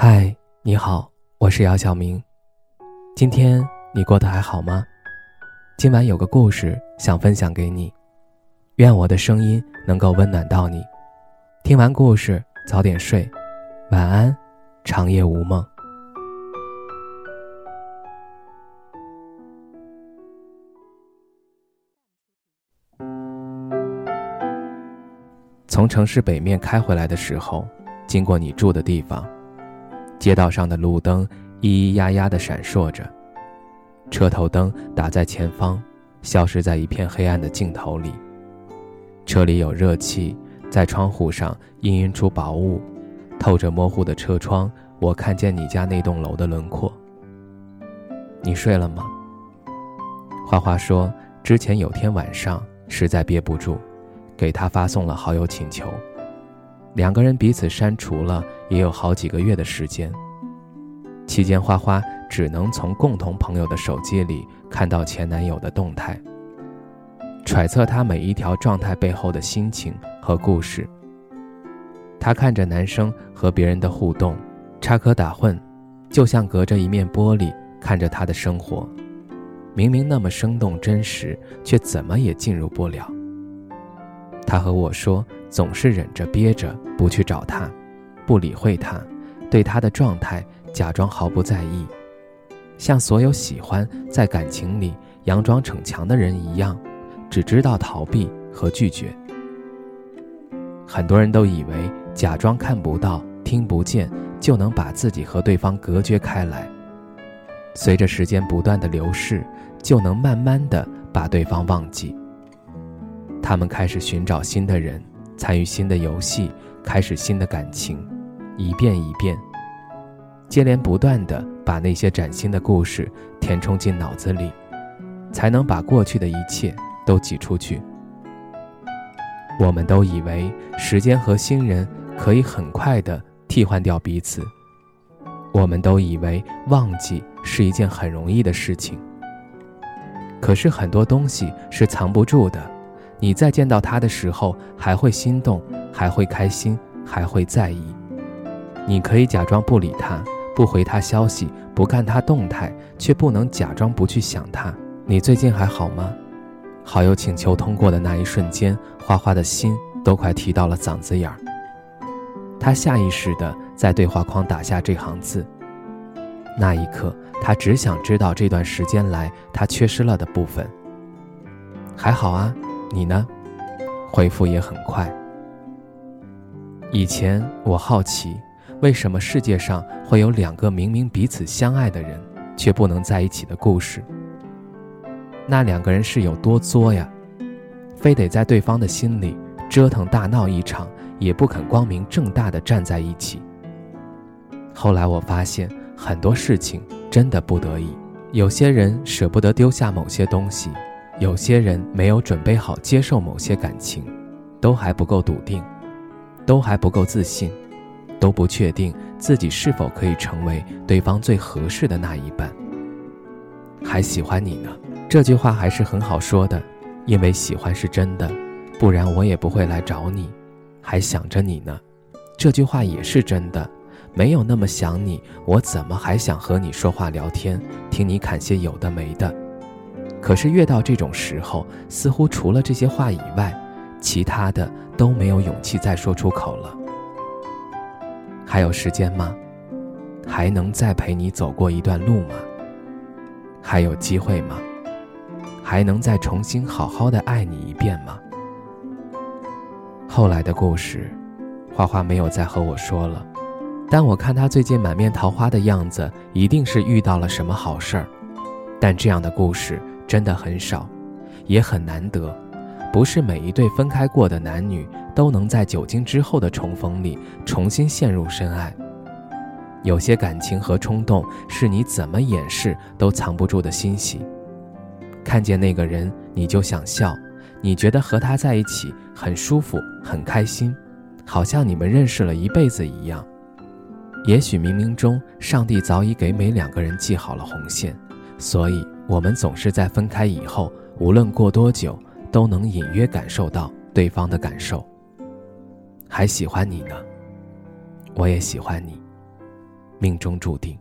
嗨，你好，我是姚晓明。今天你过得还好吗？今晚有个故事想分享给你，愿我的声音能够温暖到你。听完故事早点睡，晚安，长夜无梦。从城市北面开回来的时候，经过你住的地方。街道上的路灯咿咿呀呀地闪烁着，车头灯打在前方，消失在一片黑暗的尽头里。车里有热气，在窗户上氤氲出薄雾，透着模糊的车窗，我看见你家那栋楼的轮廓。你睡了吗？花花说，之前有天晚上实在憋不住，给他发送了好友请求。两个人彼此删除了，也有好几个月的时间。期间，花花只能从共同朋友的手机里看到前男友的动态，揣测他每一条状态背后的心情和故事。他看着男生和别人的互动，插科打诨，就像隔着一面玻璃看着他的生活，明明那么生动真实，却怎么也进入不了。他和我说。总是忍着憋着不去找他，不理会他，对他的状态假装毫不在意，像所有喜欢在感情里佯装逞强的人一样，只知道逃避和拒绝。很多人都以为假装看不到、听不见就能把自己和对方隔绝开来，随着时间不断的流逝，就能慢慢的把对方忘记。他们开始寻找新的人。参与新的游戏，开始新的感情，一遍一遍，接连不断的把那些崭新的故事填充进脑子里，才能把过去的一切都挤出去。我们都以为时间和新人可以很快的替换掉彼此，我们都以为忘记是一件很容易的事情。可是很多东西是藏不住的。你再见到他的时候，还会心动，还会开心，还会在意。你可以假装不理他，不回他消息，不看他动态，却不能假装不去想他。你最近还好吗？好友请求通过的那一瞬间，花花的心都快提到了嗓子眼儿。他下意识地在对话框打下这行字。那一刻，他只想知道这段时间来他缺失了的部分。还好啊。你呢？回复也很快。以前我好奇，为什么世界上会有两个明明彼此相爱的人，却不能在一起的故事？那两个人是有多作呀？非得在对方的心里折腾大闹一场，也不肯光明正大的站在一起。后来我发现，很多事情真的不得已，有些人舍不得丢下某些东西。有些人没有准备好接受某些感情，都还不够笃定，都还不够自信，都不确定自己是否可以成为对方最合适的那一半。还喜欢你呢？这句话还是很好说的，因为喜欢是真的，不然我也不会来找你。还想着你呢，这句话也是真的，没有那么想你，我怎么还想和你说话聊天，听你侃些有的没的？可是越到这种时候，似乎除了这些话以外，其他的都没有勇气再说出口了。还有时间吗？还能再陪你走过一段路吗？还有机会吗？还能再重新好好的爱你一遍吗？后来的故事，花花没有再和我说了。但我看他最近满面桃花的样子，一定是遇到了什么好事儿。但这样的故事。真的很少，也很难得，不是每一对分开过的男女都能在酒精之后的重逢里重新陷入深爱。有些感情和冲动是你怎么掩饰都藏不住的欣喜，看见那个人你就想笑，你觉得和他在一起很舒服很开心，好像你们认识了一辈子一样。也许冥冥中上帝早已给每两个人系好了红线，所以。我们总是在分开以后，无论过多久，都能隐约感受到对方的感受。还喜欢你呢，我也喜欢你。命中注定。